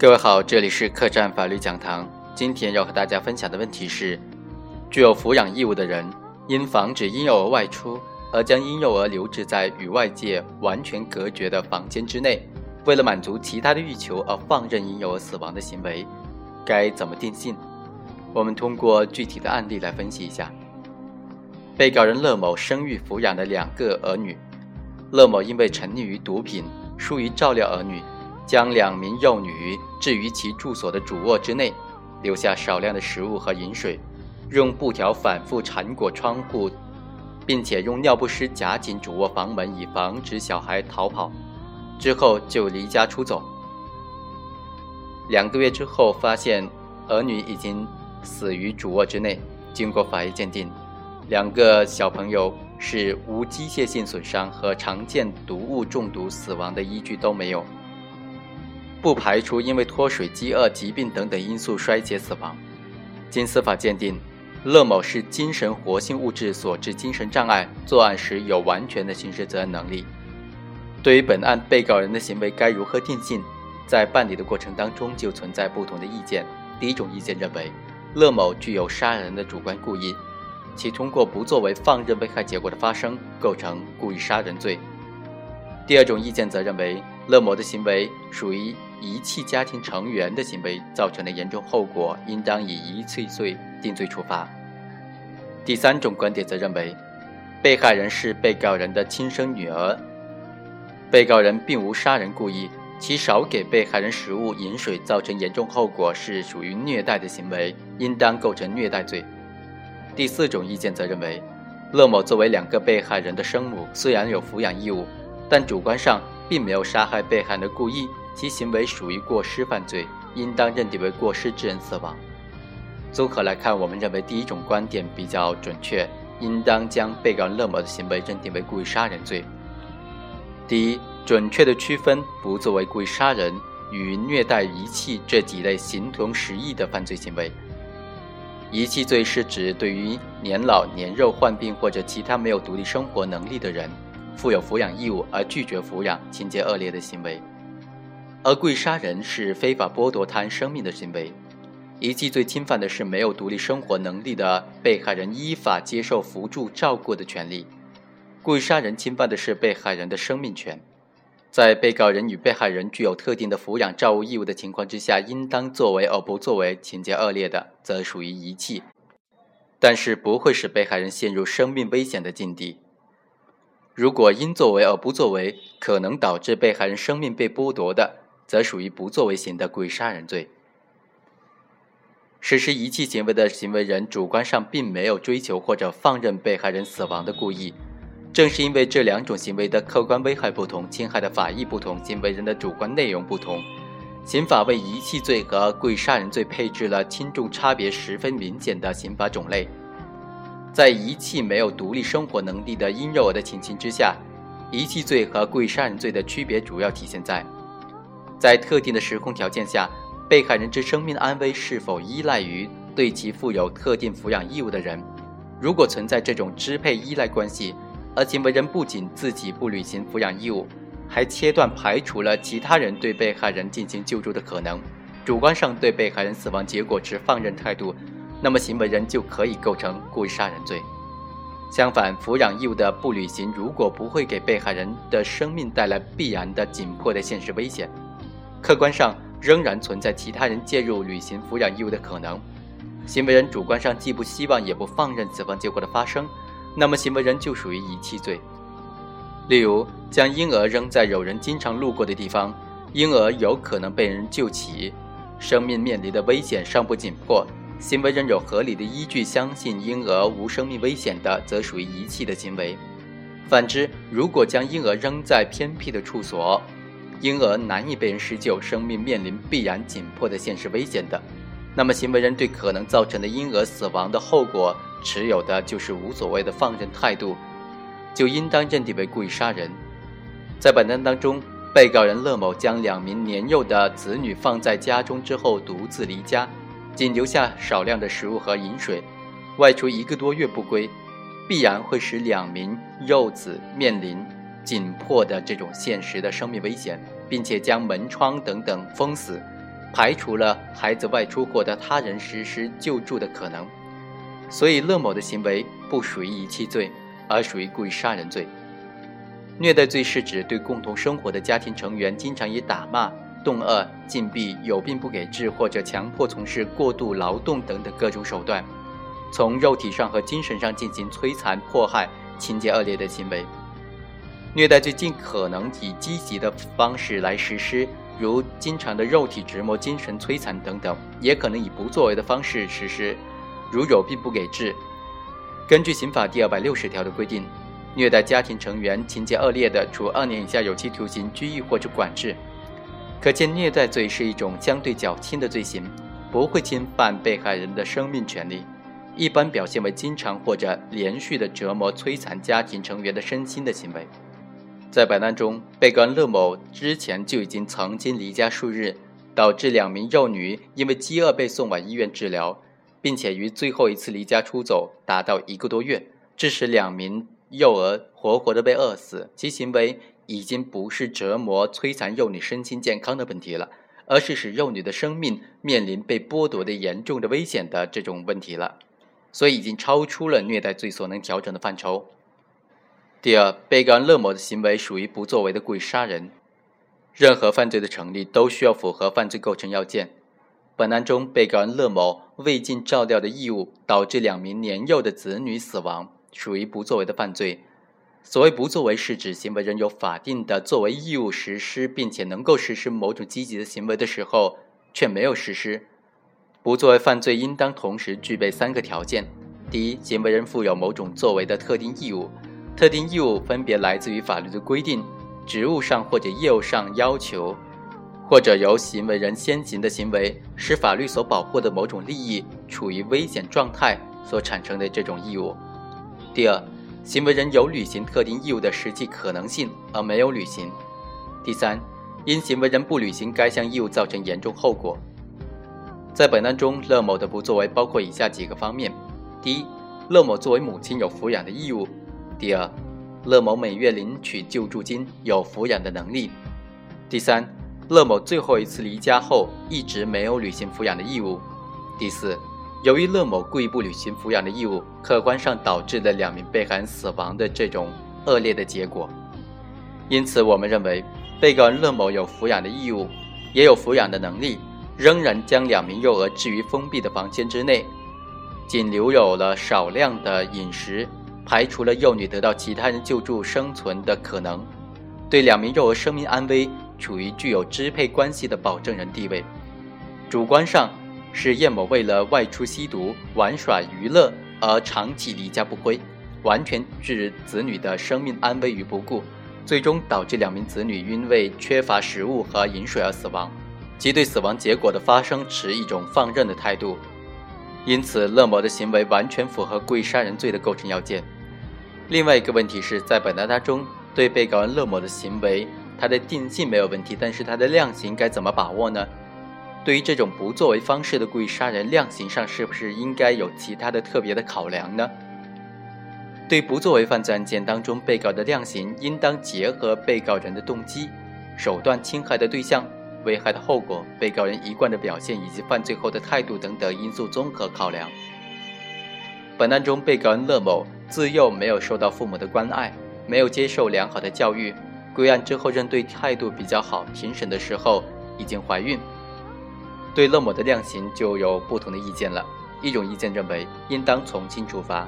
各位好，这里是客栈法律讲堂。今天要和大家分享的问题是：具有抚养义务的人，因防止婴幼儿外出而将婴幼儿留置在与外界完全隔绝的房间之内，为了满足其他的欲求而放任婴幼儿死亡的行为，该怎么定性？我们通过具体的案例来分析一下。被告人乐某生育抚养了两个儿女，乐某因为沉溺于毒品，疏于照料儿女。将两名幼女置于其住所的主卧之内，留下少量的食物和饮水，用布条反复缠裹窗户，并且用尿不湿夹紧主卧房门，以防止小孩逃跑。之后就离家出走。两个月之后，发现儿女已经死于主卧之内。经过法医鉴定，两个小朋友是无机械性损伤和常见毒物中毒死亡的依据都没有。不排除因为脱水、饥饿、疾病等等因素衰竭死亡。经司法鉴定，乐某是精神活性物质所致精神障碍，作案时有完全的刑事责任能力。对于本案被告人的行为该如何定性，在办理的过程当中就存在不同的意见。第一种意见认为，乐某具有杀人的主观故意，其通过不作为放任危害结果的发生，构成故意杀人罪。第二种意见则认为，乐某的行为属于。遗弃家庭成员的行为造成的严重后果，应当以遗弃罪定罪处罚。第三种观点则认为，被害人是被告人的亲生女儿，被告人并无杀人故意，其少给被害人食物、饮水造成严重后果是属于虐待的行为，应当构成虐待罪。第四种意见则认为，乐某作为两个被害人的生母，虽然有抚养义务，但主观上并没有杀害被害人的故意。其行为属于过失犯罪，应当认定为过失致人死亡。综合来看，我们认为第一种观点比较准确，应当将被告人乐某的行为认定为故意杀人罪。第一，准确的区分不作为故意杀人与虐待遗弃这几类形同实异的犯罪行为。遗弃罪是指对于年老年幼、患病或者其他没有独立生活能力的人，负有抚养义务而拒绝抚养，情节恶劣的行为。而故意杀人是非法剥夺他人生命的行为，遗弃罪侵犯的是没有独立生活能力的被害人依法接受扶助照顾的权利，故意杀人侵犯的是被害人的生命权。在被告人与被害人具有特定的抚养照顾义务的情况之下，应当作为而不作为，情节恶劣的，则属于遗弃，但是不会使被害人陷入生命危险的境地。如果因作为而不作为，可能导致被害人生命被剥夺的，则属于不作为型的故意杀人罪。实施遗弃行为的行为人主观上并没有追求或者放任被害人死亡的故意，正是因为这两种行为的客观危害不同、侵害的法益不同、行为人的主观内容不同，刑法为遗弃罪和故意杀人罪配置了轻重差别十分明显的刑法种类。在遗弃没有独立生活能力的婴幼儿的情形之下，遗弃罪和故意杀人罪的区别主要体现在。在特定的时空条件下，被害人之生命安危是否依赖于对其负有特定抚养义务的人？如果存在这种支配依赖关系，而行为人不仅自己不履行抚养义务，还切断排除了其他人对被害人进行救助的可能，主观上对被害人死亡结果持放任态度，那么行为人就可以构成故意杀人罪。相反，抚养义务的不履行，如果不会给被害人的生命带来必然的紧迫的现实危险。客观上仍然存在其他人介入履行抚养义务的可能，行为人主观上既不希望也不放任死亡结果的发生，那么行为人就属于遗弃罪。例如，将婴儿扔在有人经常路过的地方，婴儿有可能被人救起，生命面临的危险尚不紧迫，行为人有合理的依据相信婴儿无生命危险的，则属于遗弃的行为。反之，如果将婴儿扔在偏僻的处所，婴儿难以被人施救，生命面临必然紧迫的现实危险的，那么行为人对可能造成的婴儿死亡的后果持有的就是无所谓的放任态度，就应当认定为故意杀人。在本案当中，被告人乐某将两名年幼的子女放在家中之后独自离家，仅留下少量的食物和饮水，外出一个多月不归，必然会使两名幼子面临。紧迫的这种现实的生命危险，并且将门窗等等封死，排除了孩子外出获得他人实施救助的可能。所以，乐某的行为不属于遗弃罪，而属于故意杀人罪。虐待罪是指对共同生活的家庭成员经常以打骂、冻饿、禁闭、有病不给治或者强迫从事过度劳动等等各种手段，从肉体上和精神上进行摧残、迫害，情节恶劣的行为。虐待罪尽可能以积极的方式来实施，如经常的肉体折磨、精神摧残等等，也可能以不作为的方式实施。如有病不给治，根据刑法第二百六十条的规定，虐待家庭成员情节恶劣的，处二年以下有期徒刑、拘役或者管制。可见，虐待罪是一种相对较轻的罪行，不会侵犯被害人的生命权利，一般表现为经常或者连续的折磨、摧残家庭成员的身心的行为。在本案中，被告人乐某之前就已经曾经离家数日，导致两名幼女因为饥饿被送往医院治疗。并且于最后一次离家出走达到一个多月，致使两名幼儿活活的被饿死，其行为已经不是折磨、摧残幼女身心健康的问题了，而是使幼女的生命面临被剥夺的严重的危险的这种问题了，所以已经超出了虐待罪所能调整的范畴。第二，被告人乐某的行为属于不作为的故意杀人，任何犯罪的成立都需要符合犯罪构成要件。本案中，被告人乐某未尽照料的义务，导致两名年幼的子女死亡，属于不作为的犯罪。所谓不作为，是指行为人有法定的作为义务实施，并且能够实施某种积极的行为的时候，却没有实施。不作为犯罪应当同时具备三个条件：第一，行为人负有某种作为的特定义务，特定义务分别来自于法律的规定、职务上或者业务上要求。或者由行为人先行的行为使法律所保护的某种利益处于危险状态所产生的这种义务。第二，行为人有履行特定义务的实际可能性而没有履行。第三，因行为人不履行该项义务造成严重后果。在本案中，乐某的不作为包括以下几个方面：第一，乐某作为母亲有抚养的义务；第二，乐某每月领取救助金有抚养的能力；第三。乐某最后一次离家后，一直没有履行抚养的义务。第四，由于乐某故意不履行抚养的义务，客观上导致了两名被害人死亡的这种恶劣的结果。因此，我们认为，被告人乐某有抚养的义务，也有抚养的能力，仍然将两名幼儿置于封闭的房间之内，仅留有了少量的饮食，排除了幼女得到其他人救助生存的可能，对两名幼儿生命安危。处于具有支配关系的保证人地位，主观上是叶某为了外出吸毒、玩耍、娱乐而长期离家不归，完全置子女的生命安危于不顾，最终导致两名子女因为缺乏食物和饮水而死亡，即对死亡结果的发生持一种放任的态度。因此，乐某的行为完全符合故意杀人罪的构成要件。另外一个问题是在本案当中，对被告人乐某的行为。他的定性没有问题，但是他的量刑该怎么把握呢？对于这种不作为方式的故意杀人，量刑上是不是应该有其他的特别的考量呢？对不作为犯罪案件当中，被告的量刑应当结合被告人的动机、手段、侵害的对象、危害的后果、被告人一贯的表现以及犯罪后的态度等等因素综合考量。本案中，被告人乐某自幼没有受到父母的关爱，没有接受良好的教育。归案之后认对态度比较好，庭审的时候已经怀孕，对乐某的量刑就有不同的意见了。一种意见认为应当从轻处罚，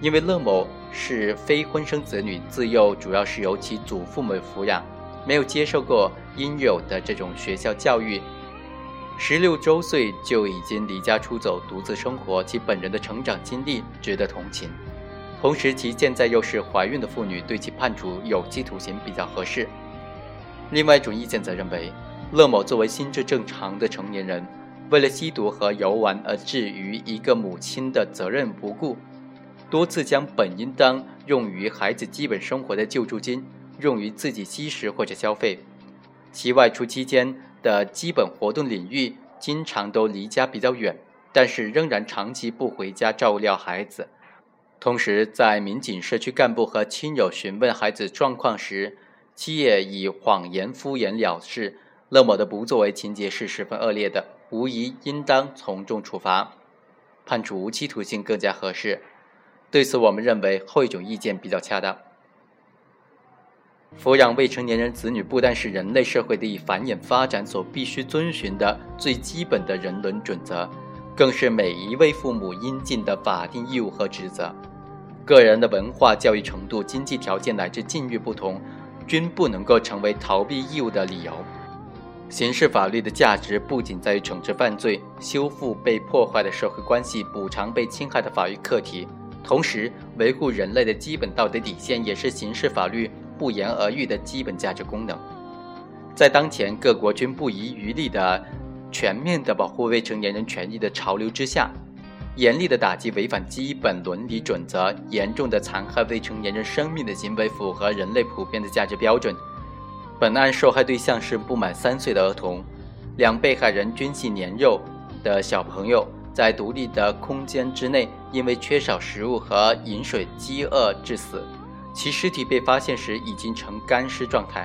因为乐某是非婚生子女，自幼主要是由其祖父母抚养，没有接受过应有的这种学校教育，十六周岁就已经离家出走，独自生活，其本人的成长经历值得同情。同时，其现在又是怀孕的妇女，对其判处有期徒刑比较合适。另外一种意见则认为，乐某作为心智正常的成年人，为了吸毒和游玩而置于一个母亲的责任不顾，多次将本应当用于孩子基本生活的救助金用于自己吸食或者消费，其外出期间的基本活动领域经常都离家比较远，但是仍然长期不回家照料孩子。同时，在民警、社区干部和亲友询问孩子状况时，七也以谎言敷衍了事，乐某的不作为情节是十分恶劣的，无疑应当从重处罚，判处无期徒刑更加合适。对此，我们认为后一种意见比较恰当。抚养未成年人子女不单是人类社会的繁衍发展所必须遵循的最基本的人伦准则，更是每一位父母应尽的法定义务和职责。个人的文化教育程度、经济条件乃至境遇不同，均不能够成为逃避义务的理由。刑事法律的价值不仅在于惩治犯罪、修复被破坏的社会关系、补偿被侵害的法律课题，同时维护人类的基本道德底线，也是刑事法律不言而喻的基本价值功能。在当前各国均不遗余力的全面的保护未成年人权益的潮流之下，严厉的打击违反基本伦理准则、严重的残害未成年人生命的行为，符合人类普遍的价值标准。本案受害对象是不满三岁的儿童，两被害人均系年幼的小朋友，在独立的空间之内，因为缺少食物和饮水，饥饿致死。其尸体被发现时已经呈干尸状态，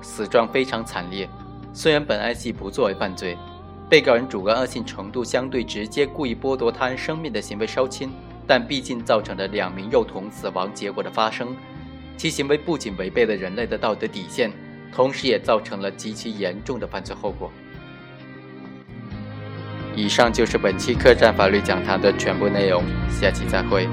死状非常惨烈。虽然本案系不作为犯罪，被告人主观恶性程度相对直接故意剥夺他人生命的行为稍轻，但毕竟造成了两名幼童死亡结果的发生，其行为不仅违背了人类的道德底线。同时也造成了极其严重的犯罪后果。以上就是本期客栈法律讲堂的全部内容，下期再会。